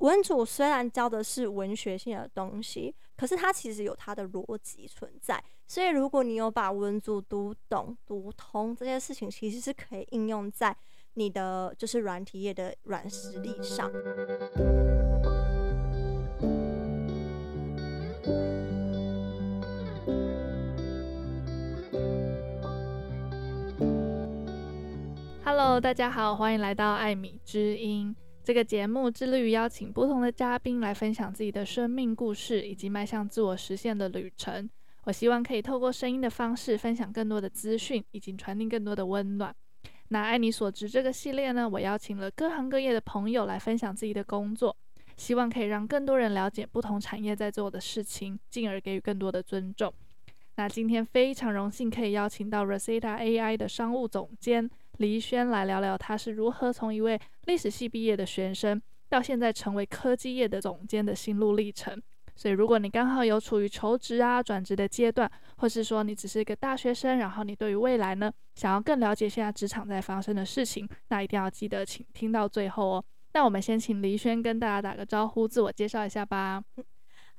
文组虽然教的是文学性的东西，可是它其实有它的逻辑存在。所以如果你有把文组读懂、读通这件事情，其实是可以应用在你的就是软体业的软实力上。Hello，大家好，欢迎来到艾米之音。这个节目致力于邀请不同的嘉宾来分享自己的生命故事，以及迈向自我实现的旅程。我希望可以透过声音的方式分享更多的资讯，以及传递更多的温暖。那爱你所职这个系列呢，我邀请了各行各业的朋友来分享自己的工作，希望可以让更多人了解不同产业在做的事情，进而给予更多的尊重。那今天非常荣幸可以邀请到 Rosetta AI 的商务总监。黎轩来聊聊他是如何从一位历史系毕业的学生，到现在成为科技业的总监的心路历程。所以，如果你刚好有处于求职啊、转职的阶段，或是说你只是一个大学生，然后你对于未来呢，想要更了解现在职场在发生的事情，那一定要记得请听到最后哦。那我们先请黎轩跟大家打个招呼，自我介绍一下吧。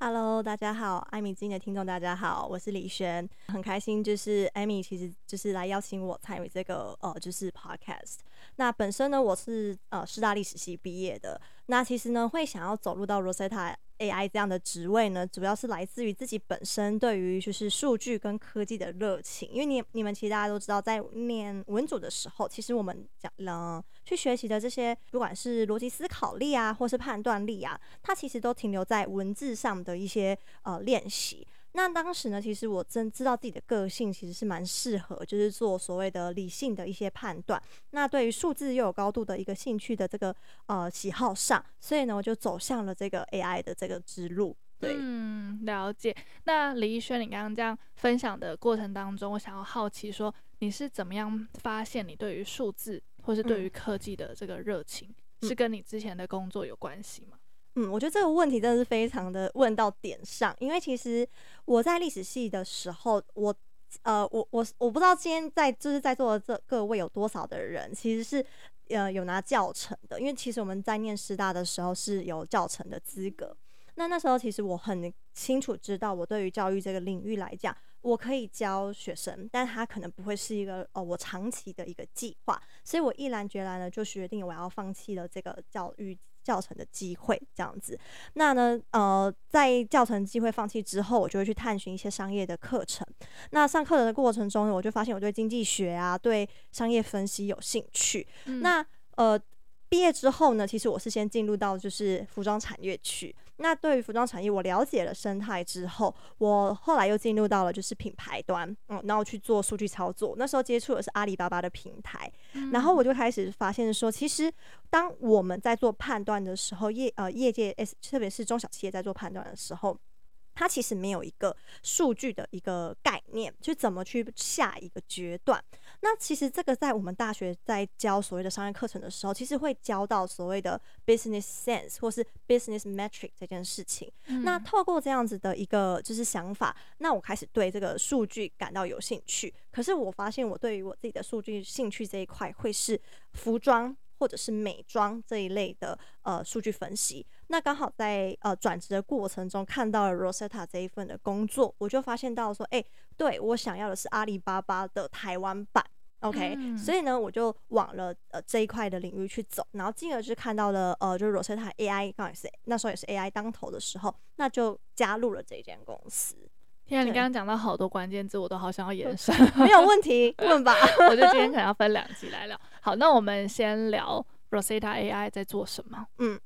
Hello，大家好，艾米今天的听众大家好，我是李轩，很开心，就是艾米其实就是来邀请我参与这个呃，就是 Podcast。那本身呢，我是呃师大历史系毕业的，那其实呢，会想要走入到 Rosetta。AI 这样的职位呢，主要是来自于自己本身对于就是数据跟科技的热情。因为你你们其实大家都知道，在念文组的时候，其实我们讲了去学习的这些，不管是逻辑思考力啊，或是判断力啊，它其实都停留在文字上的一些呃练习。那当时呢，其实我真知道自己的个性其实是蛮适合，就是做所谓的理性的一些判断。那对于数字又有高度的一个兴趣的这个呃喜好上，所以呢，我就走向了这个 AI 的这个之路。对，嗯，了解。那李逸轩，你刚刚这样分享的过程当中，我想要好奇说，你是怎么样发现你对于数字或是对于科技的这个热情，嗯、是跟你之前的工作有关系吗？嗯，我觉得这个问题真的是非常的问到点上，因为其实我在历史系的时候，我呃，我我我不知道今天在就是在座的这各位有多少的人其实是呃有拿教程的，因为其实我们在念师大的时候是有教程的资格。那那时候其实我很清楚知道，我对于教育这个领域来讲，我可以教学生，但他可能不会是一个哦我长期的一个计划，所以我毅然决然的就决定我要放弃了这个教育。教程的机会这样子，那呢，呃，在教程机会放弃之后，我就会去探寻一些商业的课程。那上课的过程中呢，我就发现我对经济学啊，对商业分析有兴趣。嗯、那呃。毕业之后呢，其实我是先进入到就是服装产业去。那对于服装产业，我了解了生态之后，我后来又进入到了就是品牌端，嗯，然后去做数据操作。那时候接触的是阿里巴巴的平台，嗯、然后我就开始发现说，其实当我们在做判断的时候，业呃业界 S 特别是中小企业在做判断的时候。它其实没有一个数据的一个概念，去怎么去下一个决断。那其实这个在我们大学在教所谓的商业课程的时候，其实会教到所谓的 business sense 或是 business metric 这件事情。嗯、那透过这样子的一个就是想法，那我开始对这个数据感到有兴趣。可是我发现我对于我自己的数据兴趣这一块，会是服装。或者是美妆这一类的呃数据分析，那刚好在呃转职的过程中看到了 Rosetta 这一份的工作，我就发现到说，哎、欸，对我想要的是阿里巴巴的台湾版，OK，、嗯、所以呢，我就往了呃这一块的领域去走，然后进而就看到了呃就是 Rosetta AI，刚好也是那时候也是 AI 当头的时候，那就加入了这间公司。天啊，你刚刚讲到好多关键字，我都好想要延伸，没有问题，问吧。我觉得今天可能要分两集来聊。好，那我们先聊 Rosetta AI 在做什么。嗯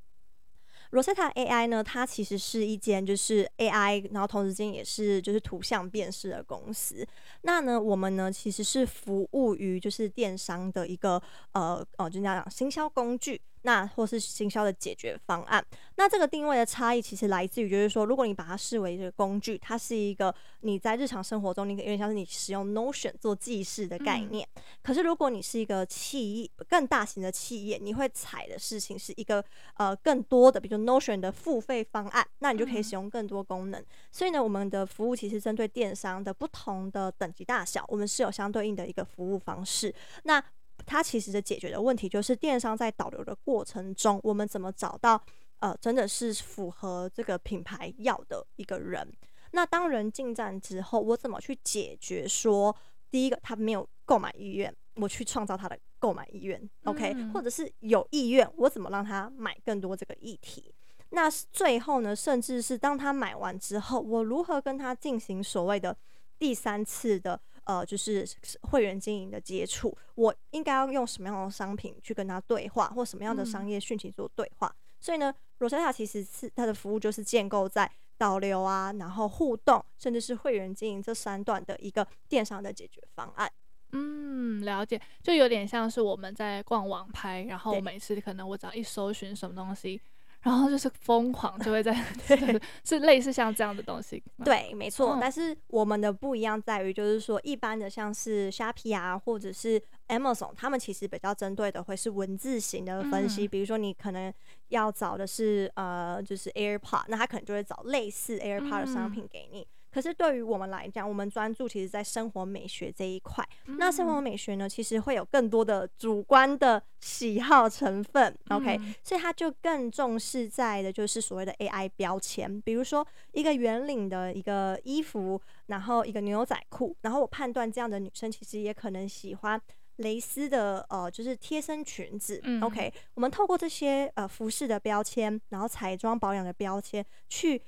，Rosetta AI 呢，它其实是一间就是 AI，然后同时间也是就是图像辨识的公司。那呢，我们呢其实是服务于就是电商的一个呃哦，就那样讲行销工具。那或是行销的解决方案，那这个定位的差异其实来自于，就是说，如果你把它视为一个工具，它是一个你在日常生活中，你有点像是你使用 Notion 做记事的概念。嗯、可是如果你是一个企业，更大型的企业，你会采的事情是一个呃更多的，比如 Notion 的付费方案，那你就可以使用更多功能。嗯、所以呢，我们的服务其实针对电商的不同的等级大小，我们是有相对应的一个服务方式。那它其实的解决的问题就是电商在导流的过程中，我们怎么找到呃真的是符合这个品牌要的一个人。那当人进站之后，我怎么去解决说，第一个他没有购买意愿，我去创造他的购买意愿，OK，嗯，或者是有意愿，我怎么让他买更多这个议题？那最后呢，甚至是当他买完之后，我如何跟他进行所谓的第三次的呃，就是会员经营的接触？我应该要用什么样的商品去跟他对话，或什么样的商业讯息做对话？嗯、所以呢，Rosetta 其实是它的服务就是建构在导流啊，然后互动，甚至是会员经营这三段的一个电商的解决方案。嗯，了解，就有点像是我们在逛网拍，然后每次可能我只要一搜寻什么东西。然后就是疯狂就会在，是类似像这样的东西。对，没错。但是我们的不一样在于，就是说一般的像是虾皮啊，或者是 Amazon，他们其实比较针对的会是文字型的分析。比如说你可能要找的是呃，就是 AirPod，那他可能就会找类似 AirPod 的商品给你。可是对于我们来讲，我们专注其实在生活美学这一块。嗯、那生活美学呢，其实会有更多的主观的喜好成分。嗯、OK，所以它就更重视在的就是所谓的 AI 标签。比如说一个圆领的一个衣服，然后一个牛仔裤，然后我判断这样的女生其实也可能喜欢蕾丝的呃，就是贴身裙子。嗯、OK，我们透过这些呃服饰的标签，然后彩妆保养的标签去。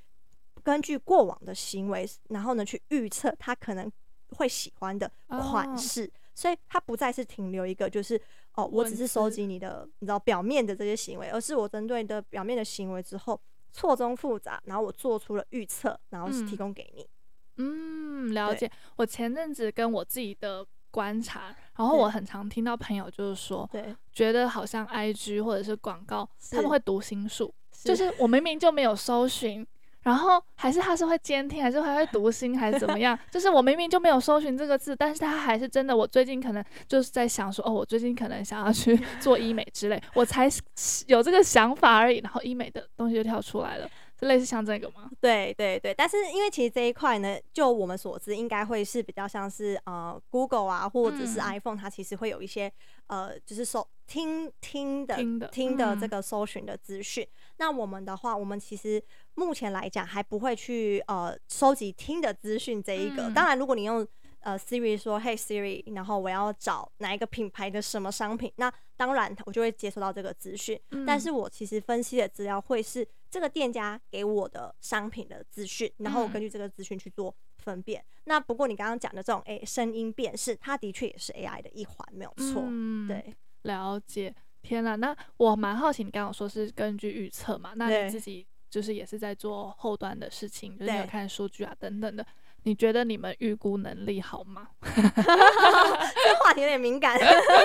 根据过往的行为，然后呢，去预测他可能会喜欢的款式，oh. 所以他不再是停留一个就是哦，我只是收集你的你知道表面的这些行为，而是我针对你的表面的行为之后错综复杂，然后我做出了预测，然后是提供给你。嗯，了解。我前阵子跟我自己的观察，然后我很常听到朋友就是说，对，觉得好像 IG 或者是广告，他们会读心术，就是我明明就没有搜寻。然后还是他是会监听，还是还会读心，还是怎么样？就是我明明就没有搜寻这个字，但是他还是真的。我最近可能就是在想说，哦，我最近可能想要去 做医美之类，我才有这个想法而已。然后医美的东西就跳出来了，就类似像这个吗？对对对。但是因为其实这一块呢，就我们所知，应该会是比较像是呃，Google 啊，或者是 iPhone，它其实会有一些呃，就是搜听听的听的，听的这个搜寻的资讯。嗯。那我们的话，我们其实。目前来讲还不会去呃收集听的资讯这一个。嗯、当然，如果你用呃 Siri 说 Hey Siri，然后我要找哪一个品牌的什么商品，那当然我就会接收到这个资讯。嗯、但是我其实分析的资料会是这个店家给我的商品的资讯，然后我根据这个资讯去做分辨。嗯、那不过你刚刚讲的这种诶声音辨识，它的确也是 AI 的一环，没有错。嗯、对，了解。天哪，那我蛮好奇，你刚刚说是根据预测嘛？那你自己？就是也是在做后端的事情，就是有看数据啊等等的。你觉得你们预估能力好吗？这话题有点敏感。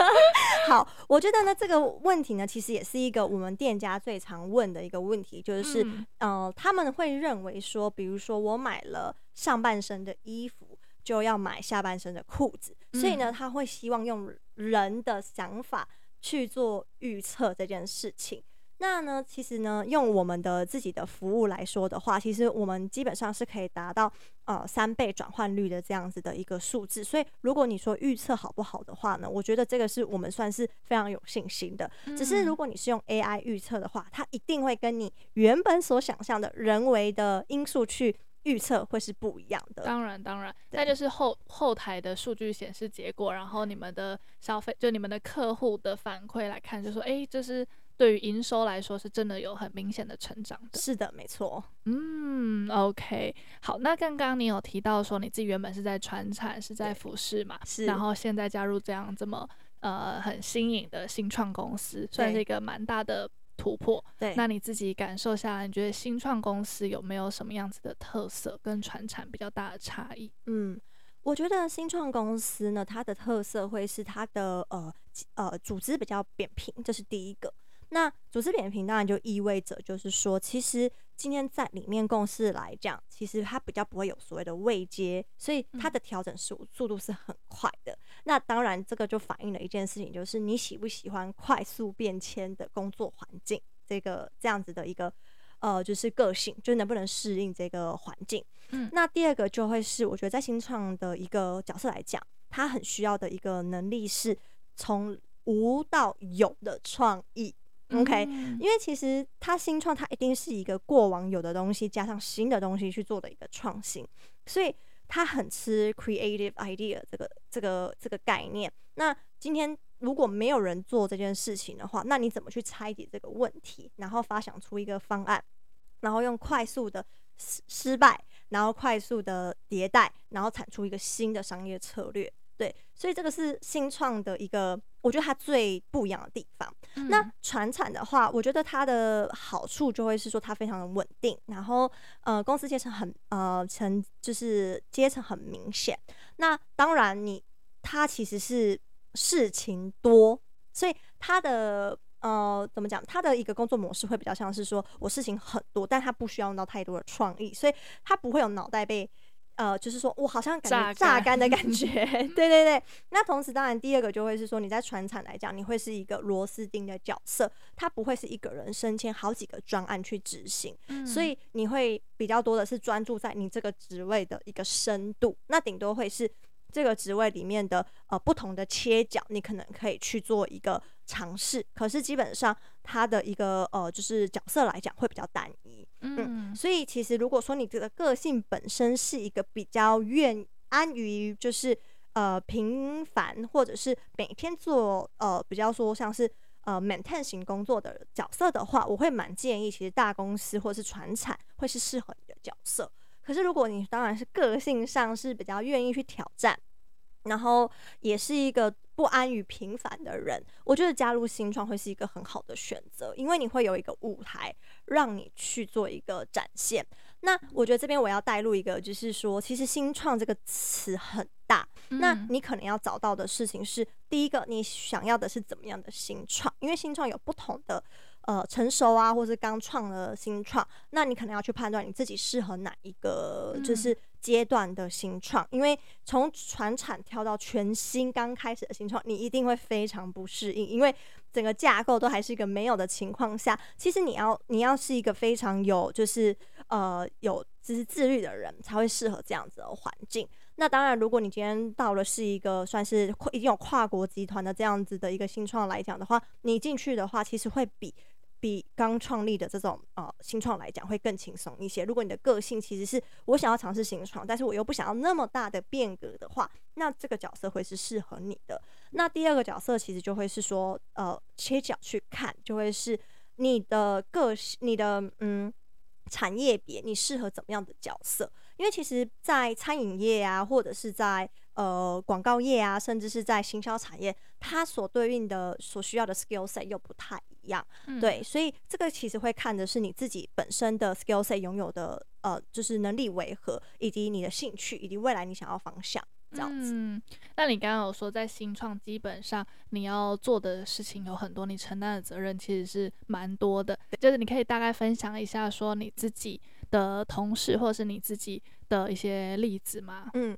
好，我觉得呢这个问题呢，其实也是一个我们店家最常问的一个问题，就是嗯、呃，他们会认为说，比如说我买了上半身的衣服，就要买下半身的裤子，所以呢，他会希望用人的想法去做预测这件事情。那呢，其实呢，用我们的自己的服务来说的话，其实我们基本上是可以达到呃三倍转换率的这样子的一个数字。所以，如果你说预测好不好的话呢，我觉得这个是我们算是非常有信心的。只是如果你是用 AI 预测的话，它一定会跟你原本所想象的人为的因素去预测会是不一样的。当然，当然，那就是后后台的数据显示结果，然后你们的消费就你们的客户的反馈来看，就说哎，这是。对于营收来说，是真的有很明显的成长的。是的，没错。嗯，OK，好。那刚刚你有提到说你自己原本是在传产，是在服饰嘛？是。然后现在加入这样这么呃很新颖的新创公司，算是一个蛮大的突破。对。那你自己感受下来，你觉得新创公司有没有什么样子的特色跟传产比较大的差异？嗯，我觉得新创公司呢，它的特色会是它的呃呃组织比较扁平，这是第一个。那组织扁平当然就意味着，就是说，其实今天在里面共事来讲，其实它比较不会有所谓的位阶，所以它的调整速速度是很快的。那当然，这个就反映了一件事情，就是你喜不喜欢快速变迁的工作环境，这个这样子的一个呃，就是个性，就能不能适应这个环境。嗯，那第二个就会是，我觉得在新创的一个角色来讲，他很需要的一个能力是从无到有的创意。OK，因为其实它新创，它一定是一个过往有的东西加上新的东西去做的一个创新，所以它很吃 creative idea 这个这个这个概念。那今天如果没有人做这件事情的话，那你怎么去拆解这个问题，然后发想出一个方案，然后用快速的失失败，然后快速的迭代，然后产出一个新的商业策略？对，所以这个是新创的一个，我觉得它最不一样的地方。嗯、那传产的话，我觉得它的好处就会是说它非常的稳定，然后呃公司阶层很呃层就是阶层很明显。那当然你它其实是事情多，所以它的呃怎么讲？它的一个工作模式会比较像是说我事情很多，但它不需要用到太多的创意，所以它不会有脑袋被。呃，就是说我好像感觉榨干的感 觉，对对对。那同时，当然第二个就会是说，你在船厂来讲，你会是一个螺丝钉的角色，它不会是一个人升迁好几个专案去执行，嗯，所以你会比较多的是专注在你这个职位的一个深度，那顶多会是。这个职位里面的呃不同的切角，你可能可以去做一个尝试。可是基本上他的一个呃就是角色来讲会比较单一，嗯，嗯，所以其实如果说你这个个性本身是一个比较愿安于就是呃平凡或者是每天做呃比较说像是呃 maintain 型工作的角色的话，我会蛮建议其实大公司或者是传产会是适合你的角色。可是，如果你当然是个性上是比较愿意去挑战，然后也是一个不安于平凡的人，我觉得加入新创会是一个很好的选择，因为你会有一个舞台让你去做一个展现。那我觉得这边我要带入一个，就是说，其实“新创”这个词很大，那你可能要找到的事情是：第一个，你想要的是怎么样的新创？因为新创有不同的。呃，成熟啊，或是刚创的新创，那你可能要去判断你自己适合哪一个就是阶段的新创，因为从传产跳到全新刚开始的新创，你一定会非常不适应，因为整个架构都还是一个没有的情况下，其实你要你要是一个非常有就是呃有就是自律的人，才会适合这样子的环境。那当然，如果你今天到了是一个算是已经有跨国集团的这样子的一个新创来讲的话，你进去的话，其实会比。比刚创立的这种呃新创来讲会更轻松一些。如果你的个性其实是我想要尝试新创，但是我又不想要那么大的变革的话，那这个角色会是适合你的。那第二个角色其实就会是说，呃，切角去看，就会是你的个性、你的嗯产业别，你适合怎么样的角色？因为其实，在餐饮业啊，或者是在呃广告业啊，甚至是在行销产业，它所对应的、所需要的 skill set 又不太一样。嗯、对，所以这个其实会看的是你自己本身的 skill set 拥有的呃，就是能力为何，以及你的兴趣，以及未来你想要方向这样子。嗯，那你刚刚有说，在新创基本上你要做的事情有很多，你承担的责任其实是蛮多的。就是你可以大概分享一下，说你自己。的同事或者是你自己的一些例子吗？嗯，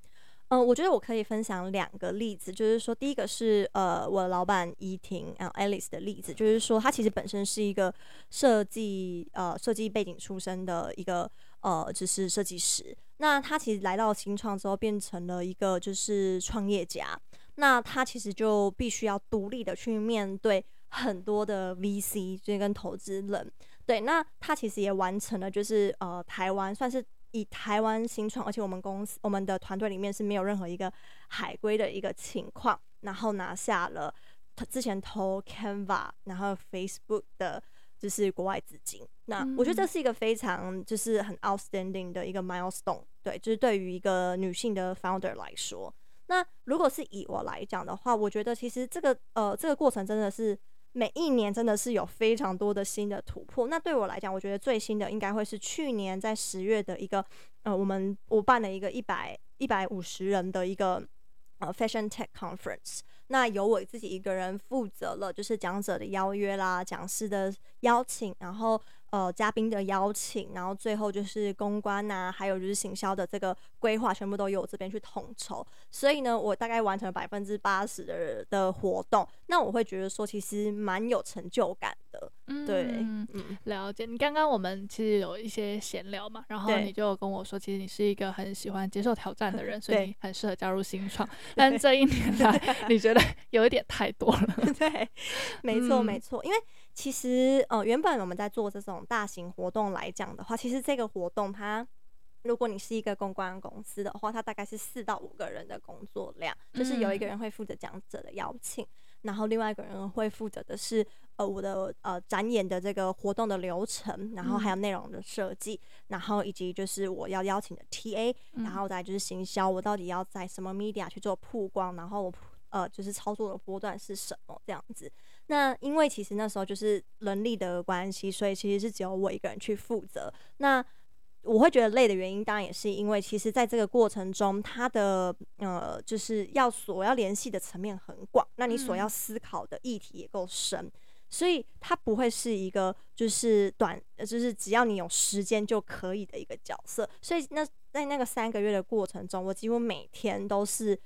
呃，我觉得我可以分享两个例子，就是说，第一个是呃，我的老板依婷，然后 Alice 的例子，就是说，她其实本身是一个设计呃设计背景出身的一个呃，就是设计师。那她其实来到新创之后，变成了一个就是创业家。那她其实就必须要独立的去面对很多的 VC，就跟投资人。对，那她其实也完成了，就是呃，台湾算是以台湾新创，而且我们公司我们的团队里面是没有任何一个海归的一个情况，然后拿下了他之前投 Canva，然后 Facebook 的，就是国外资金。那我觉得这是一个非常就是很 outstanding 的一个 milestone，对，就是对于一个女性的 founder 来说。那如果是以我来讲的话，我觉得其实这个呃这个过程真的是。每一年真的是有非常多的新的突破。那对我来讲，我觉得最新的应该会是去年在十月的一个，呃，我们我办了一个一百一百五十人的一个呃 Fashion Tech Conference。那由我自己一个人负责了，就是讲者的邀约啦、讲师的邀请，然后。呃，嘉宾的邀请，然后最后就是公关呐、啊，还有就是行销的这个规划，全部都由我这边去统筹。所以呢，我大概完成了百分之八十的的活动。那我会觉得说，其实蛮有成就感的。嗯，对，嗯，了解。你刚刚我们其实有一些闲聊嘛，然后你就跟我说，其实你是一个很喜欢接受挑战的人，所以你很适合加入新创。但这一年来，你觉得有一点太多了。对，没错，没错，因为。其实呃，原本我们在做这种大型活动来讲的话，其实这个活动它，如果你是一个公关公司的话，它大概是四到五个人的工作量，就是有一个人会负责讲者的邀请，然后另外一个人会负责的是呃我的呃展演的这个活动的流程，然后还有内容的设计，然后以及就是我要邀请的 TA，然后再就是行销，我到底要在什么 media 去做曝光，然后我呃就是操作的波段是什么这样子。那因为其实那时候就是人力的关系，所以其实是只有我一个人去负责。那我会觉得累的原因，当然也是因为，其实在这个过程中，他的呃，就是要所要联系的层面很广，那你所要思考的议题也够深，所以它不会是一个就是短，就是只要你有时间就可以的一个角色。所以那在那个三个月的过程中，我几乎每天都是。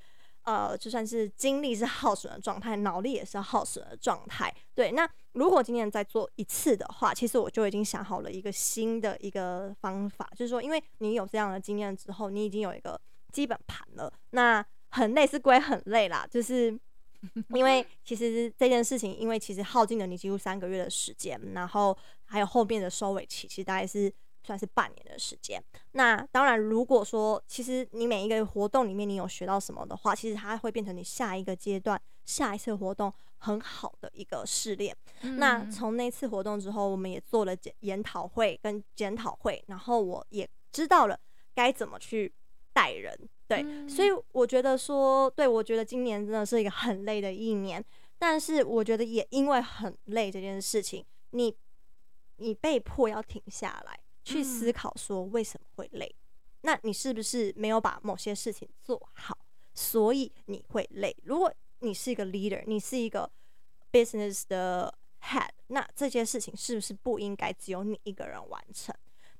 呃，就算是精力是耗损的状态，脑力也是耗损的状态。对，那如果今天再做一次的话，其实我就已经想好了一个新的一个方法，就是说，因为你有这样的经验之后，你已经有一个基本盘了。那很累是归很累啦，就是 因为其实这件事情，因为其实耗尽了你几乎三个月的时间，然后还有后面的收尾期，其实大概是。算是半年的时间。那当然，如果说其实你每一个活动里面你有学到什么的话，其实它会变成你下一个阶段、下一次活动很好的一个试炼。嗯、那从那次活动之后，我们也做了检研讨会跟检讨会，然后我也知道了该怎么去带人。对，嗯、所以我觉得说，对，我觉得今年真的是一个很累的一年。但是我觉得也因为很累这件事情，你你被迫要停下来。去思考说为什么会累，那你是不是没有把某些事情做好，所以你会累？如果你是一个 leader，你是一个 business 的 head，那这件事情是不是不应该只有你一个人完成？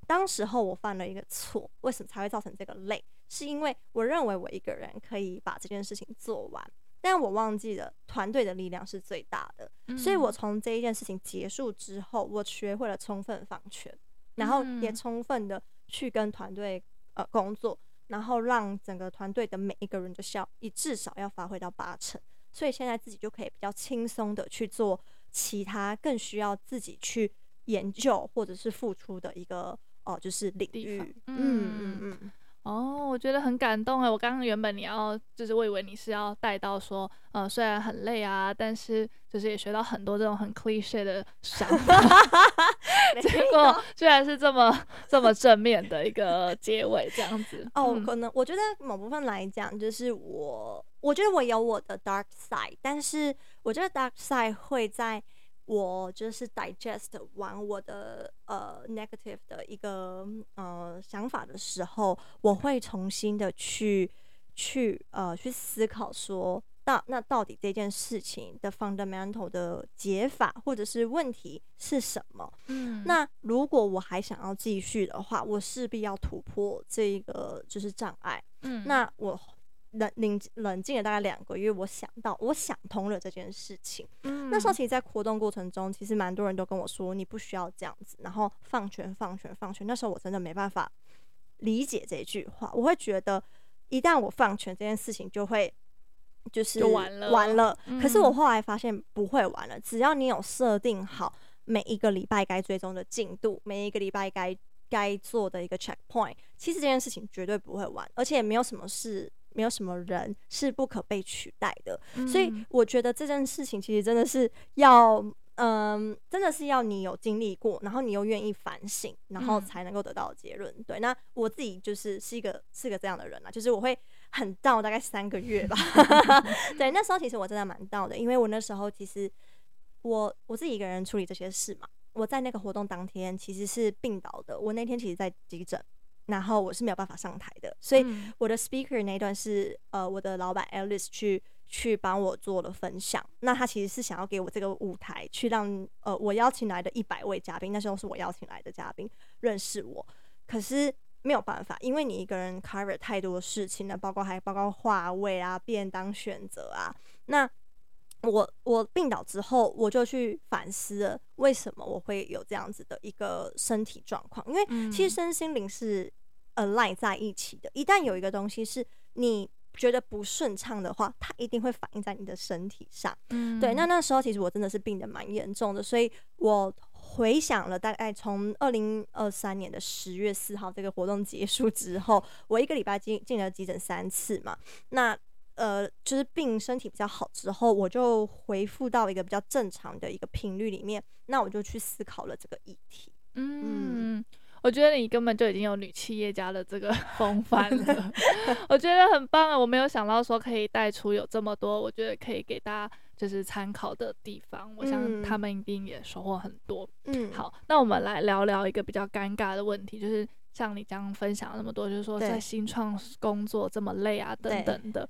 当时候我犯了一个错，为什么才会造成这个累？是因为我认为我一个人可以把这件事情做完，但我忘记了团队的力量是最大的，所以我从这一件事情结束之后，我学会了充分放权。然后也充分的去跟团队呃工作，然后让整个团队的每一个人的效益至少要发挥到八成，所以现在自己就可以比较轻松的去做其他更需要自己去研究或者是付出的一个哦、呃，就是领域。嗯嗯嗯。嗯哦，我觉得很感动哎！我刚刚原本你要就是我以为你是要带到说，呃，虽然很累啊，但是就是也学到很多这种很 cliche 的想法，结果居然是这么这么正面的一个结尾这样子。哦，可能我觉得某部分来讲，就是我我觉得我有我的 dark side，但是我觉得 dark side 会在。我就是 digest 完我的呃 negative 的一个呃想法的时候，我会重新的去去呃去思考说，到那到底这件事情的 fundamental 的解法或者是问题是什么？嗯，那如果我还想要继续的话，我势必要突破这个就是障碍。嗯，那我。冷冷冷静了大概两个月，我想到，我想通了这件事情。嗯，那时候其实，在活动过程中，其实蛮多人都跟我说，你不需要这样子，然后放权放权放权。那时候我真的没办法理解这句话，我会觉得一旦我放权，这件事情就会就是完了完了。可是我后来发现不会完了，只要你有设定好每一个礼拜该追踪的进度，每一个礼拜该该做的一个 checkpoint，其实这件事情绝对不会完，而且也没有什么事。没有什么人是不可被取代的，嗯、所以我觉得这件事情其实真的是要，嗯、呃，真的是要你有经历过，然后你又愿意反省，然后才能够得到结论。嗯、对，那我自己就是是一个是个这样的人啊，就是我会很 down 大概三个月吧。对，那时候其实我真的蛮 down 的，因为我那时候其实我我自己一个人处理这些事嘛。我在那个活动当天其实是病倒的，我那天其实在急诊。然后我是没有办法上台的，所以我的 speaker 那一段是呃我的老板 Alice 去去帮我做了分享。那他其实是想要给我这个舞台，去让呃我邀请来的一百位嘉宾，那时候是我邀请来的嘉宾认识我。可是没有办法，因为你一个人 cover 太多事情了，包括还包括话位啊、便当选择啊。那我我病倒之后，我就去反思了为什么我会有这样子的一个身体状况，因为其实身心灵是。Align 在一起的，一旦有一个东西是你觉得不顺畅的话，它一定会反映在你的身体上。嗯，对。那那时候其实我真的是病得蛮严重的，所以我回想了大概从二零二三年的十月四号这个活动结束之后，我一个礼拜进进了急诊三次嘛。那呃，就是病身体比较好之后，我就恢复到一个比较正常的一个频率里面。那我就去思考了这个议题。嗯。嗯我觉得你根本就已经有女企业家的这个 风范了，我觉得很棒啊！我没有想到说可以带出有这么多，我觉得可以给大家就是参考的地方。我想他们一定也收获很多。嗯，好，那我们来聊聊一个比较尴尬的问题，就是像你刚刚分享那么多，就是说在新创工作这么累啊等等的。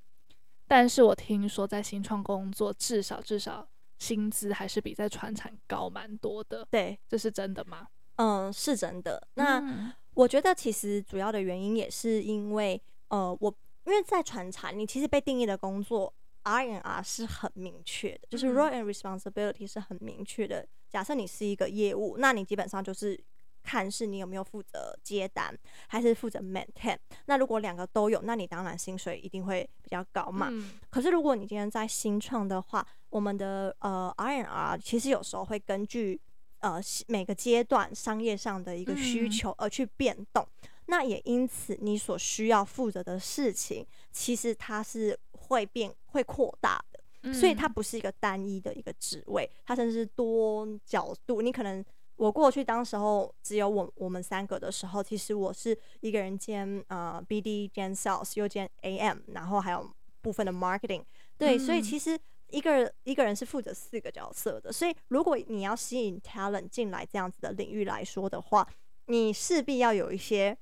但是我听说在新创工作至少至少薪资还是比在船产高蛮多的。对，这是真的吗？嗯，是真的。那我觉得其实主要的原因也是因为，呃，我因为在传产，你其实被定义的工作 R N R 是很明确的，就是 role and responsibility 是很明确的。假设你是一个业务，那你基本上就是看是你有没有负责接单，还是负责 maintain。那如果两个都有，那你当然薪水一定会比较高嘛。可是如果你今天在新创的话，我们的呃 R N R 其实有时候会根据呃，每个阶段商业上的一个需求而去变动，嗯、那也因此你所需要负责的事情，其实它是会变、会扩大的，嗯、所以它不是一个单一的一个职位，它甚至是多角度。你可能我过去当时候只有我我们三个的时候，其实我是一个人兼呃 BD 兼 Sales 又兼 AM，然后还有部分的 Marketing，对，嗯、所以其实。一个人一个人是负责四个角色的，所以如果你要吸引 talent 进来这样子的领域来说的话，你势必要有一些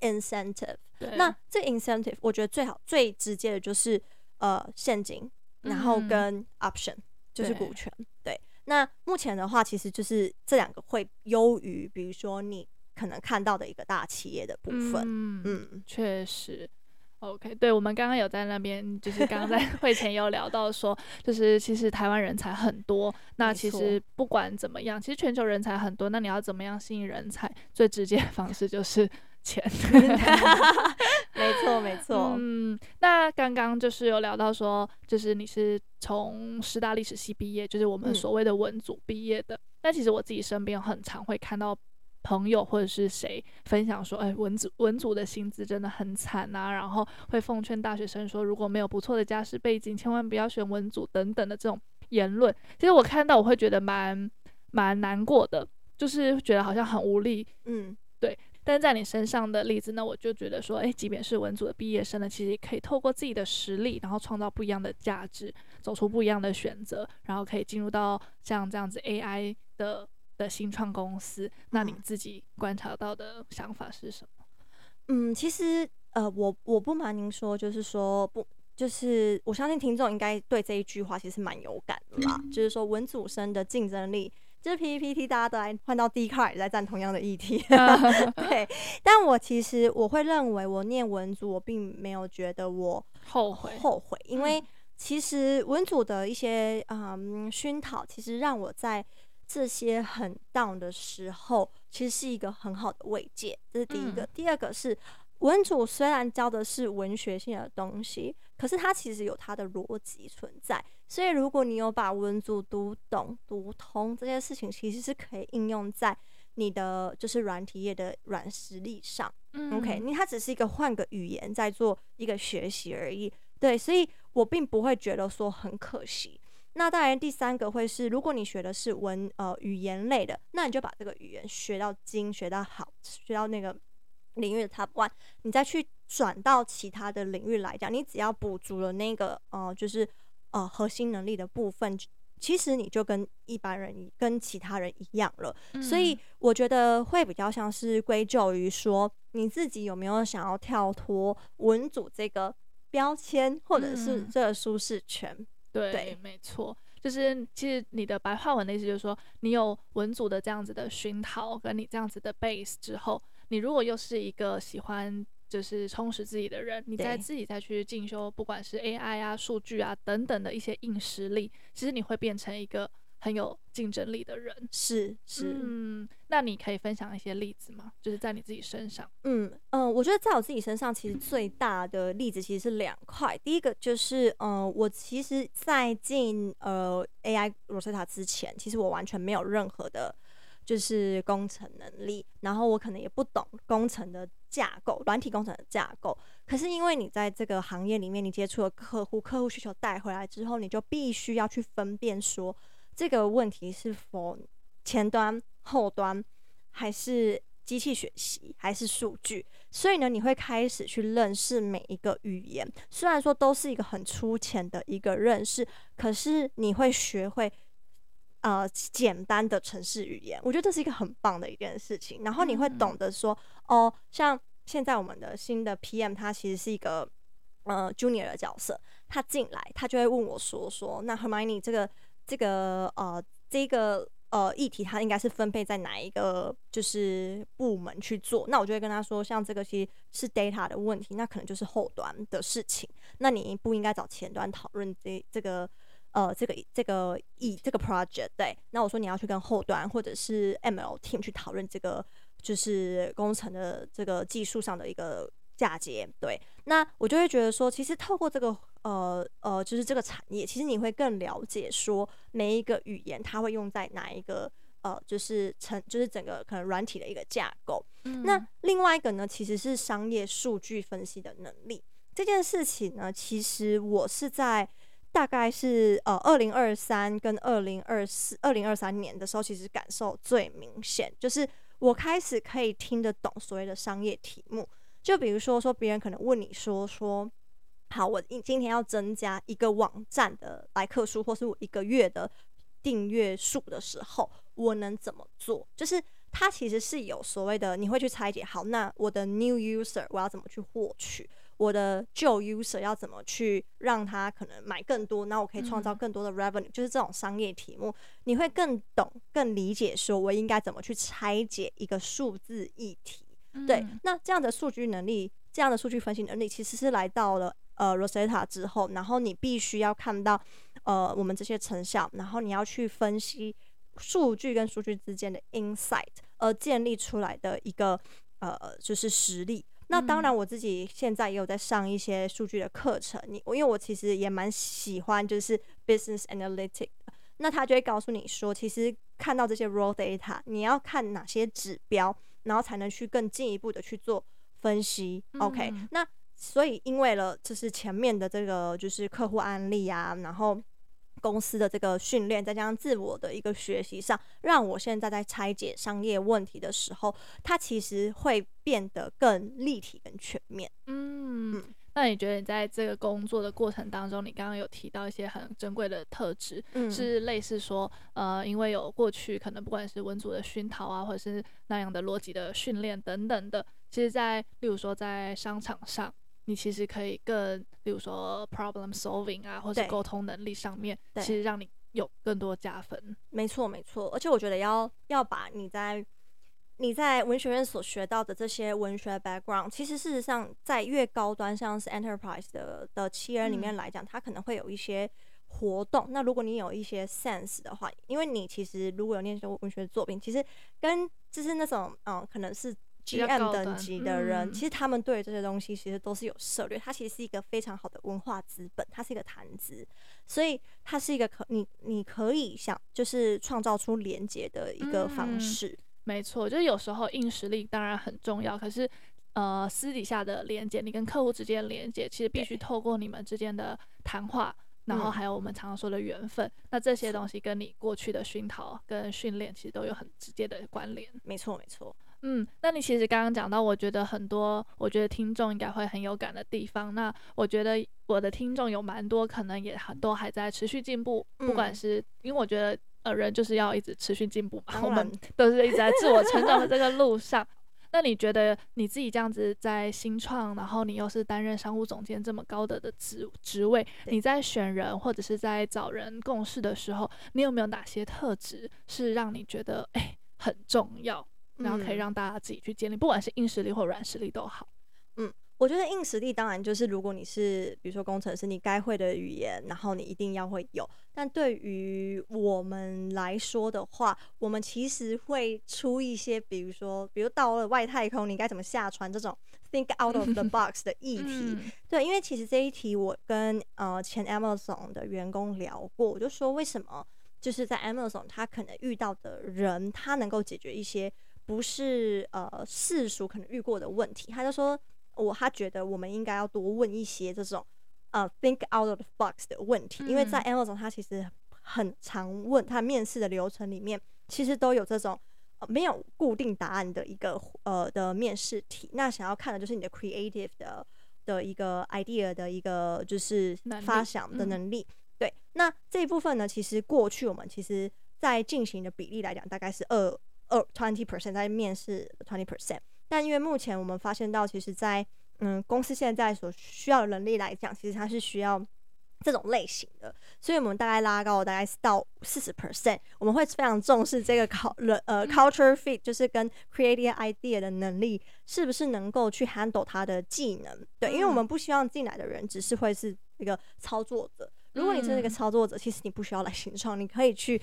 incentive。那这 incentive 我觉得最好最直接的就是呃现金，然后跟 option、嗯、就是股权。对，对，那目前的话，其实就是这两个会优于，比如说你可能看到的一个大企业的部分。嗯，嗯确实。OK，对，我们刚刚有在那边，就是刚刚在 会前有聊到说，就是其实台湾人才很多，那其实不管怎么样，其实全球人才很多，那你要怎么样吸引人才？最直接的方式就是钱。没错，没错。嗯，那刚刚就是有聊到说，就是你是从师大历史系毕业，就是我们所谓的文组毕业的。但其实我自己身边很常会看到。朋友或者是谁分享说，哎，文组文组的薪资真的很惨啊，然后会奉劝大学生说，如果没有不错的家世背景，千万不要选文组等等的这种言论。其实我看到我会觉得蛮蛮难过的，就是觉得好像很无力。嗯，对。但是在你身上的例子呢，我就觉得说，哎，即便是文组的毕业生呢，其实也可以透过自己的实力，然后创造不一样的价值，走出不一样的选择，然后可以进入到像这样子 AI 的。的新创公司，那你自己观察到的想法是什么？嗯，其实呃，我我不瞒您说，就是说不，就是我相信听众应该对这一句话其实蛮有感的啦。嗯、就是说文组生的竞争力，就是 PPT 大家都来换到 Dcard 也在占同样的议题。对，但我其实我会认为，我念文组，我并没有觉得我后悔后悔，因为其实文组的一些嗯熏陶，其实让我在。这些很 down 的时候，其实是一个很好的慰藉，这是第一个。嗯、第二个是文组虽然教的是文学性的东西，可是它其实有它的逻辑存在。所以如果你有把文组读懂、读通这件事情，其实是可以应用在你的就是软体业的软实力上。嗯、OK，因为它只是一个换个语言在做一个学习而已。对，所以我并不会觉得说很可惜。那当然，第三个会是，如果你学的是文呃语言类的，那你就把这个语言学到精，学到好，学到那个领域的 top one，你再去转到其他的领域来讲，你只要补足了那个呃就是呃核心能力的部分，其实你就跟一般人跟其他人一样了。嗯、所以我觉得会比较像是归咎于说，你自己有没有想要跳脱文组这个标签，或者是这个舒适圈。嗯对，对。没错，就是其实你的白话文的意思就是说，你有文组的这样子的熏陶，跟你这样子的 base 之后，你如果又是一个喜欢就是充实自己的人，你再自己再去进修，不管是 AI 啊、数据啊等等的一些硬实力，其实你会变成一个很有竞争力的人。是是，嗯，那你可以分享一些例子吗？就是在你自己身上。嗯嗯、呃，我觉得在我自己身上，其实最大的例子其实是两块。第一个就是，嗯、呃，我其实，在进呃 AI Rosetta 之前，其实我完全没有任何的。就是工程能力，然后我可能也不懂工程的架构，软体工程的架构。可是因为你在这个行业里面，你接触了客户，客户需求带回来之后，你就必须要去分辨说这个问题是否前端、后端，还是机器学习，还是数据。所以呢，你会开始去认识每一个语言，虽然说都是一个很粗浅的一个认识，可是你会学会。呃，简单的城市语言，我觉得这是一个很棒的一件事情。然后你会懂得说，嗯、哦，像现在我们的新的 PM，他其实是一个呃 Junior 的角色，他进来，他就会问我说说，那 Hermione 这个这个呃这个呃议题，它应该是分配在哪一个就是部门去做？那我就会跟他说，像这个其实是 data 的问题，那可能就是后端的事情，那你不应该找前端讨论这这个。呃，这个这个一这个 project 对，那我说你要去跟后端或者是 ML team 去讨论这个，就是工程的这个技术上的一个嫁接，对，那我就会觉得说，其实透过这个呃呃，就是这个产业，其实你会更了解说每一个语言它会用在哪一个呃，就是成就是整个可能软体的一个架构。嗯。那另外一个呢，其实是商业数据分析的能力这件事情呢，其实我是在。大概是呃，二零二三跟二零二四、二零二三年的时候，其实感受最明显，就是我开始可以听得懂所谓的商业题目。就比如说，说别人可能问你说说，好，我今天要增加一个网站的来客数，或是我一个月的订阅数的时候，我能怎么做？就是它其实是有所谓的，你会去拆解。好，那我的 new user 我要怎么去获取？我的旧 user 要怎么去让他可能买更多，那我可以创造更多的 revenue，、嗯、就是这种商业题目，你会更懂、更理解，说我应该怎么去拆解一个数字议题。嗯、对，那这样的数据能力、这样的数据分析能力，其实是来到了呃 Rosetta 之后，然后你必须要看到呃我们这些成效，然后你要去分析数据跟数据之间的 insight，而建立出来的一个呃就是实力。那当然，我自己现在也有在上一些数据的课程。你我因为我其实也蛮喜欢就是 business analytics。那他就会告诉你说，其实看到这些 raw data，你要看哪些指标，然后才能去更进一步的去做分析。OK，那所以因为了就是前面的这个就是客户案例啊，然后。公司的这个训练，再加上自我的一个学习上，让我现在在拆解商业问题的时候，它其实会变得更立体、更全面。嗯，嗯，那你觉得你在这个工作的过程当中，你刚刚有提到一些很珍贵的特质，嗯，是类似说，呃，因为有过去可能不管是文组的熏陶啊，或者是那样的逻辑的训练等等的，其实在例如说在商场上。你其实可以更，比如说 problem solving 啊，或者沟通能力上面，其实让你有更多加分。没错，没错。而且我觉得要要把你在你在文学院所学到的这些文学 background，其实事实上在越高端，像是 enterprise 的的企业里面来讲，嗯，它可能会有一些活动。那如果你有一些 sense 的话，因为你其实如果有念些文学作品，其实跟就是那种嗯，可能是。GM 等级的人，嗯，其实他们对这些东西其实都是有涉猎。它其实是一个非常好的文化资本，它是一个谈资，所以它是一个可你你可以想就是创造出连接的一个方式。嗯，没错，就是有时候硬实力当然很重要，可是呃私底下的连接，你跟客户之间的连接，其实必须透过你们之间的谈话，然后还有我们常常说的缘分，嗯。那这些东西跟你过去的熏陶跟训练，其实都有很直接的关联。没错，没错。嗯，那你其实刚刚讲到，我觉得很多，我觉得听众应该会很有感的地方。那我觉得我的听众有蛮多，可能也很都还在持续进步，不管是因为我觉得呃人就是要一直持续进步嘛，我们都是一直在自我成长的这个路 上。那你觉得你自己这样子在新创，然后你又是担任商务总监这么高的的职职位，你在选人或者是在找人共事的时候，你有没有哪些特质是让你觉得哎、欸、很重要？然后可以让大家自己去建立，不管是硬实力或软实力都好。嗯，我觉得硬实力当然就是，如果你是比如说工程师，你该会的语言，然后你一定要会有。但对于我们来说的话，我们其实会出一些，比如说，比如到了外太空，你该怎么下船这种 think out of the box 的议题。对，因为其实这一题我跟呃前 Amazon 的员工聊过，我就说为什么就是在 Amazon 他可能遇到的人，他能够解决一些不是呃世俗可能遇过的问题，他就说。我他觉得我们应该要多问一些这种呃 think out of the box 的问题，因为在 Amazon 他其实很常问他面试的流程里面，其实都有这种呃没有固定答案的一个呃的面试题。那想要看的就是你的 creative 的的一个 idea 的一个就是发想的能力。对，那这一部分呢，其实过去我们其实在进行的比例来讲，大概是二二 twenty percent 在面试 twenty percent。但因为目前我们发现到，其实在嗯公司现在所需要的能力来讲，其实它是需要这种类型的，所以我们大概拉高了大概到四十 percent，我们会非常重视这个考人呃 culture fit，就是跟 creative idea 的能力是不是能够去 handle 它的技能。对，因为我们不希望进来的人只是会是一个操作者，如果你是一个操作者，其实你不需要来 新创，你可以去。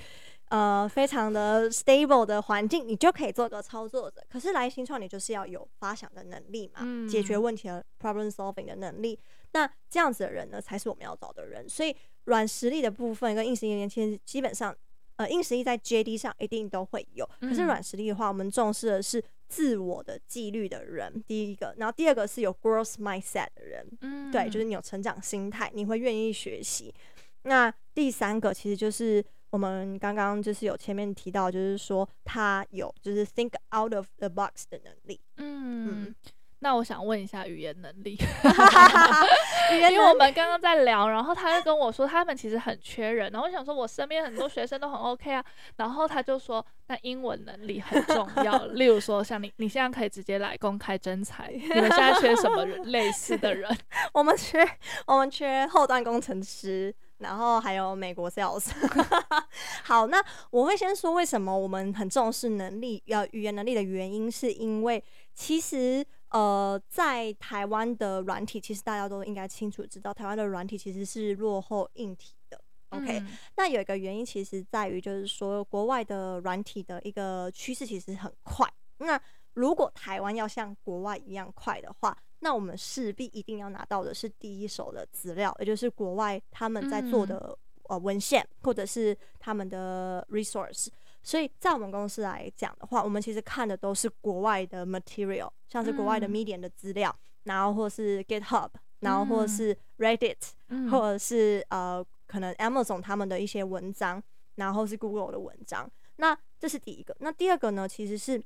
呃，非常的 stable 的环境，你就可以做个操作者。可是来新创，你就是要有发想的能力嘛，嗯、解决问题的 problem solving 的能力。那这样子的人呢，才是我们要找的人。所以软实力的部分跟硬实力，其实基本上，呃，硬实力在 JD 上一定都会有。可是软实力的话，我们重视的是自我的纪律的人，第一个。然后第二个是有 growth mindset 的人，嗯，对，就是你有成长心态，你会愿意学习。那第三个其实就是。我们刚刚就是有前面提到，就是说他有就是 think out of the box 的能力。嗯，嗯，那我想问一下语言能力 语言，因为我们刚刚在聊，然后他就跟我说他们其实很缺人，然后我想说我身边很多学生都很 OK 啊，然后他就说那英文能力很重要，例如说像你，你现在可以直接来公开征才，你们现在缺什么人 类似的人？我们缺我们缺后端工程师。然后还有美国 sales，好，那我会先说为什么我们很重视能力，要语言能力的原因，是因为其实呃，在台湾的软体，其实大家都应该清楚知道，台湾的软体其实是落后硬体的。OK，嗯，那有一个原因，其实在于就是说，国外的软体的一个趋势其实很快。那如果台湾要像国外一样快的话，那我们势必一定要拿到的是第一手的资料，也就是国外他们在做的呃文献或者是他们的 resource。所以在我们公司来讲的话，我们其实看的都是国外的 material，像是国外的 Medium 的资料，然后或是 GitHub，然后或是 Reddit，或者是呃可能 Amazon 他们的一些文章，然后是 Google 的文章。那这是第一个。那第二个呢，其实是。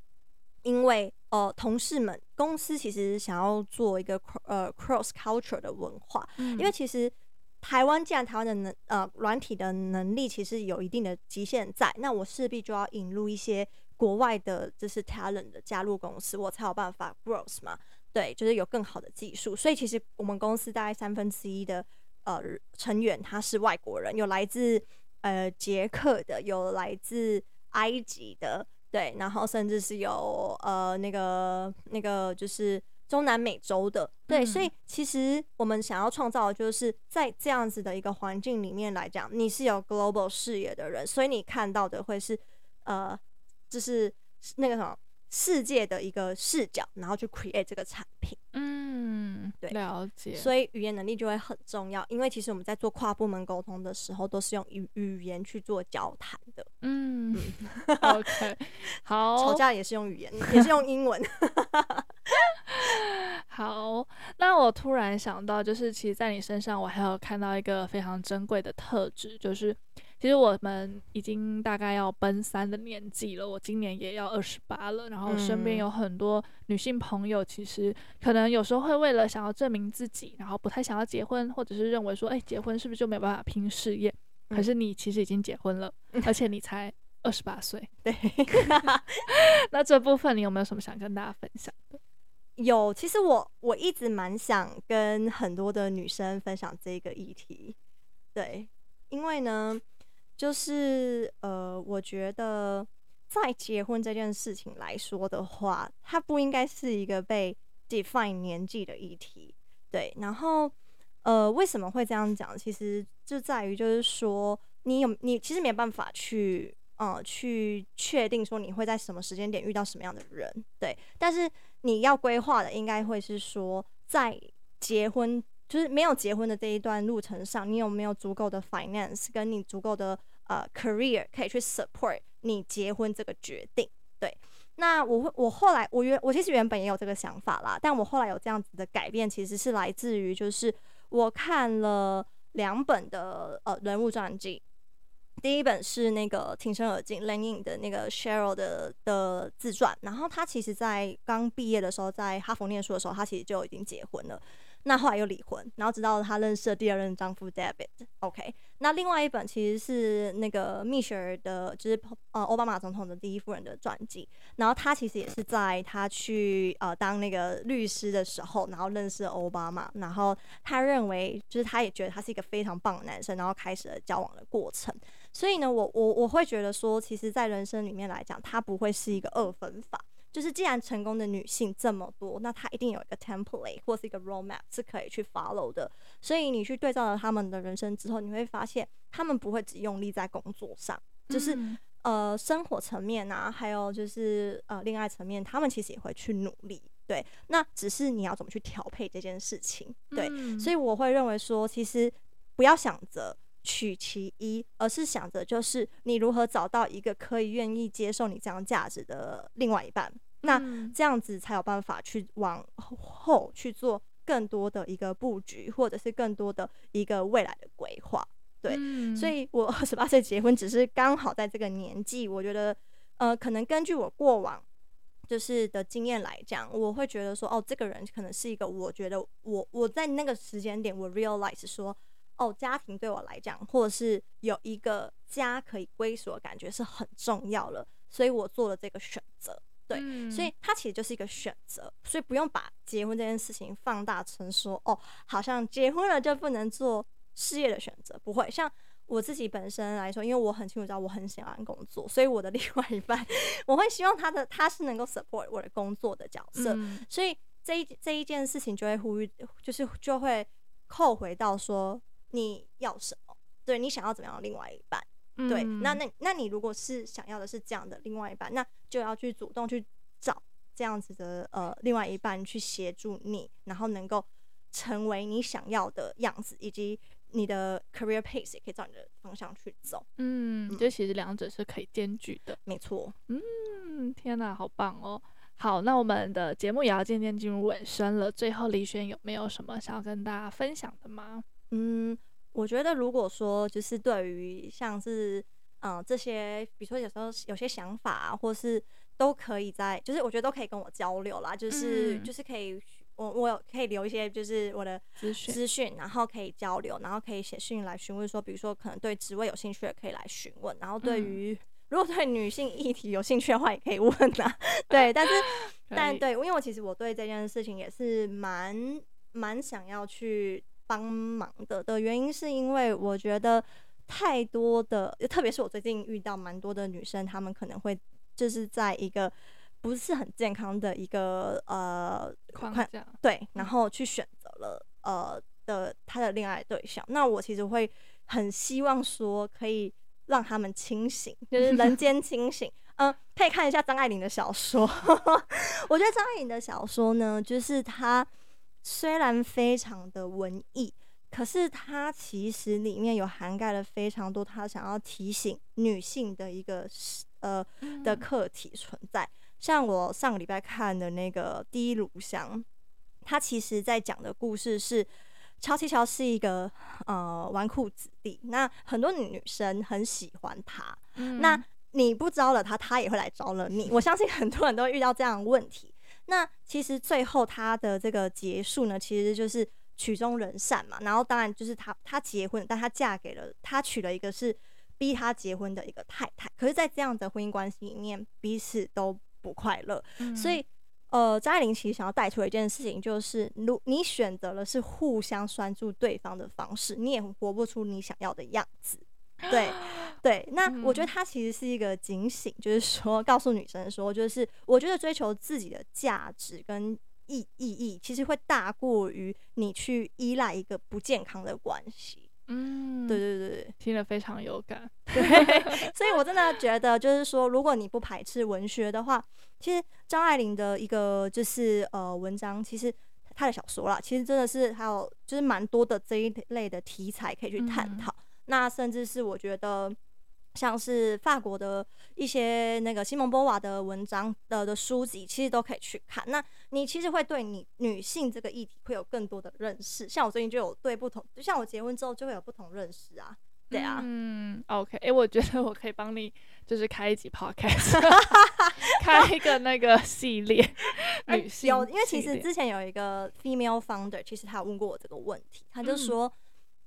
因为呃，同事们公司其实想要做一个呃 cross culture 的文化，嗯、因为其实台湾既然台湾的能呃软体的能力其实有一定的极限在，那我势必就要引入一些国外的就是 talent 的加入公司，我才有办法 growth 嘛。对，就是有更好的技术。所以其实我们公司大概三分之一的呃成员他是外国人，有来自呃捷克的，有来自埃及的。对，然后甚至是有呃那个那个就是中南美洲的，对，嗯、所以其实我们想要创造的就是在这样子的一个环境里面来讲，你是有 global 视野的人，所以你看到的会是呃就是那个什么世界的一个视角，然后去 create 这个产品。嗯，对，了解。所以语言能力就会很重要，因为其实我们在做跨部门沟通的时候，都是用语语言去做交谈的。嗯，嗯，OK，好，吵架也是用语言，也是用英文。好，那我突然想到，就是其实，在你身上，我还有看到一个非常珍贵的特质，就是。其实我们已经大概要奔三的年纪了，我今年也要二十八了。然后身边有很多女性朋友，其实可能有时候会为了想要证明自己，然后不太想要结婚，或者是认为说，哎，结婚是不是就没有办法拼事业？可是你其实已经结婚了，而且你才二十八岁。对，那这部分你有没有什么想跟大家分享的？有，其实我我一直蛮想跟很多的女生分享这个议题。对，因为呢。就是呃，我觉得在结婚这件事情来说的话，它不应该是一个被 define 年纪的议题。对，然后呃，为什么会这样讲？其实就在于就是说，你有你其实没办法去呃去确定说你会在什么时间点遇到什么样的人，对。但是你要规划的应该会是说，在结婚就是没有结婚的这一段路程上，你有没有足够的 finance，跟你足够的呃 career 可以去 support 你结婚这个决定？对。那我会，我后来我原我其实原本也有这个想法啦，但我后来有这样子的改变，其实是来自于就是我看了两本的呃人物传记，第一本是那个挺身而进 Lean In 的那个 Sheryl 的的自传，然后他其实在刚毕业的时候，在哈佛念书的时候，他其实就已经结婚了。那后来又离婚，然后直到她认识了第二任丈夫 David。OK，那另外一本其实是那个蜜雪儿的，就是呃奥巴马总统的第一夫人的传记。然后她其实也是在她去呃当那个律师的时候，然后认识了奥巴马。然后她认为，就是她也觉得他是一个非常棒的男生，然后开始了交往的过程。所以呢，我我我会觉得说，其实，在人生里面来讲，他不会是一个二分法。就是既然成功的女性这么多，那她一定有一个 template 或是一个 roadmap 是可以去 follow 的。所以你去对照了他们的人生之后，你会发现他们不会只用力在工作上，就是、嗯、呃生活层面啊，还有就是呃恋爱层面，他们其实也会去努力。对，那只是你要怎么去调配这件事情。对，嗯、所以我会认为说，其实不要想着取其一，而是想着就是你如何找到一个可以愿意接受你这样价值的另外一半。那这样子才有办法去往后去做更多的一个布局，或者是更多的一个未来的规划。对，嗯、所以我二十八岁结婚，只是刚好在这个年纪。我觉得，呃，可能根据我过往就是的经验来讲，我会觉得说，哦，这个人可能是一个，我觉得我我在那个时间点，我 realize 说，哦，家庭对我来讲，或者是有一个家可以归属的感觉是很重要了，所以我做了这个选择。对，嗯、所以它其实就是一个选择，所以不用把结婚这件事情放大成说，哦，好像结婚了就不能做事业的选择，不会。像我自己本身来说，因为我很清楚知道我很喜欢工作，所以我的另外一半，我会希望他的他是能够 support 我的工作的角色，嗯、所以这一这一件事情就会呼吁，就是就会扣回到说你要什么，对，你想要怎么样的另外一半。对，那那那你如果是想要的是这样的另外一半，那就要去主动去找这样子的呃另外一半去协助你，然后能够成为你想要的样子，以及你的 career pace 也可以照你的方向去走。嗯，这其实两者是可以兼具的，没错。嗯，天哪，好棒哦！好，那我们的节目也要渐渐进入尾声了，最后李轩有没有什么想要跟大家分享的吗？嗯。我觉得，如果说就是对于像是嗯、呃、这些，比如说有时候有些想法啊，或是都可以在，就是我觉得都可以跟我交流啦，就是、嗯、就是可以，我我有可以留一些就是我的资讯，资讯，然后可以交流，然后可以写信来询问说，比如说可能对职位有兴趣的可以来询问，然后对于、嗯、如果对女性议题有兴趣的话，也可以问啊。对，但是但对，因为我其实我对这件事情也是蛮蛮想要去。帮忙的的原因是因为我觉得太多的，特别是我最近遇到蛮多的女生，她们可能会就是在一个不是很健康的一个呃框架，对，然后去选择了呃的她的恋爱对象。那我其实会很希望说可以让他们清醒，就是人间清醒。嗯，可以看一下张爱玲的小说。我觉得张爱玲的小说呢，就是她。虽然非常的文艺，可是它其实里面有涵盖了非常多他想要提醒女性的一个呃的课题存在。像我上个礼拜看的那个《第一炉香》，它其实在讲的故事是乔七乔是一个呃纨绔子弟，那很多女生很喜欢他，嗯、那你不招惹他，他也会来招惹你。我相信很多人都会遇到这样的问题。那其实最后他的这个结束呢，其实就是曲终人散嘛。然后当然就是他他结婚，但他嫁给了他娶了一个是逼他结婚的一个太太。可是，在这样的婚姻关系里面，彼此都不快乐。嗯、所以，呃，张爱玲其实想要带出的一件事情，就是如你选择了是互相拴住对方的方式，你也活不出你想要的样子。对，对，那我觉得它其实是一个警醒，就是说告诉女生说，就是我觉得追求自己的价值跟意意义，其实会大过于你去依赖一个不健康的关系。嗯，对对对，听了非常有感。对，所以我真的觉得，就是说，如果你不排斥文学的话，其实张爱玲的一个就是呃文章，其实她的小说啦，其实真的是还有就是蛮多的这一类的题材可以去探讨。嗯、那甚至是我觉得。像是法国的一些那个西蒙波娃的文章的的书籍，其实都可以去看。那你其实会对你女性这个议题会有更多的认识。像我最近就有对不同，就像我结婚之后就会有不同认识啊。对啊，嗯，OK，哎、欸，我觉得我可以帮你，就是开一集 Podcast，开一个那个系列女性、欸。有，因为其实之前有一个 female founder，其实他有问过我这个问题，他就说。嗯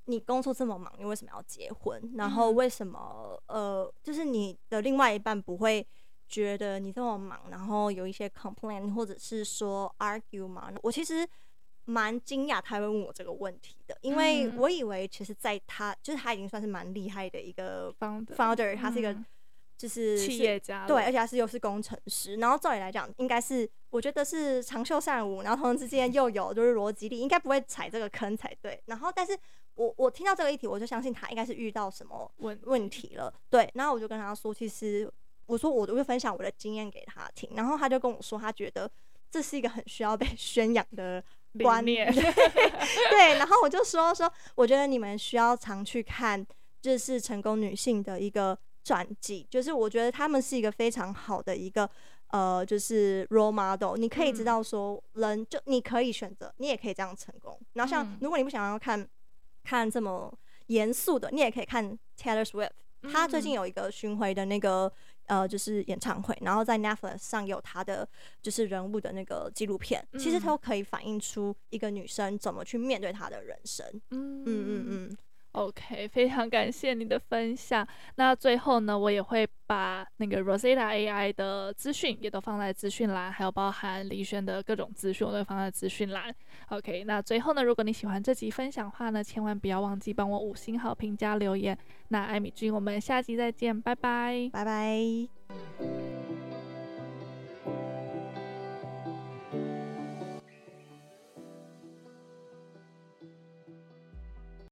你工作这么忙，你为什么要结婚？然后为什么、嗯、呃，就是你的另外一半不会觉得你这么忙，然后有一些 complain 或者是说 argue 吗？我其实蛮惊讶他会问我这个问题的，因为我以为其实在他就是他已经算是蛮厉害的一个 founder，他是一个。就是企业家，对，而且他是又是工程师，然后照理来讲，应该是我觉得是长袖善舞，然后同时之间又有就是逻辑力，应该不会踩这个坑才对。然后，但是我我听到这个议题，我就相信他应该是遇到什么问问题了，对。然后我就跟他说，其实我说我我就分享我的经验给他听，然后他就跟我说，他觉得这是一个很需要被 宣扬的观念，对。然后我就说说，我觉得你们需要常去看，就是成功女性的一个。传记就是，我觉得他们是一个非常好的一个呃，就是 role model。你可以知道说，人就你可以选择，你也可以这样成功。然后像如果你不想要看看这么严肃的，你也可以看 Taylor Swift。他最近有一个巡回的那个呃，就是演唱会，然后在 Netflix 上有他的就是人物的那个纪录片，其实都可以反映出一个女生怎么去面对她的人生。嗯嗯嗯嗯。OK，非常感谢你的分享。那最后呢，我也会把那个 Rosetta AI 的资讯也都放在资讯栏，还有包含李轩的各种资讯，我都会放在资讯栏。OK，那最后呢，如果你喜欢这集分享的话呢，千万不要忘记帮我五星好评加留言。那艾米君，我们下集再见，拜拜，拜拜。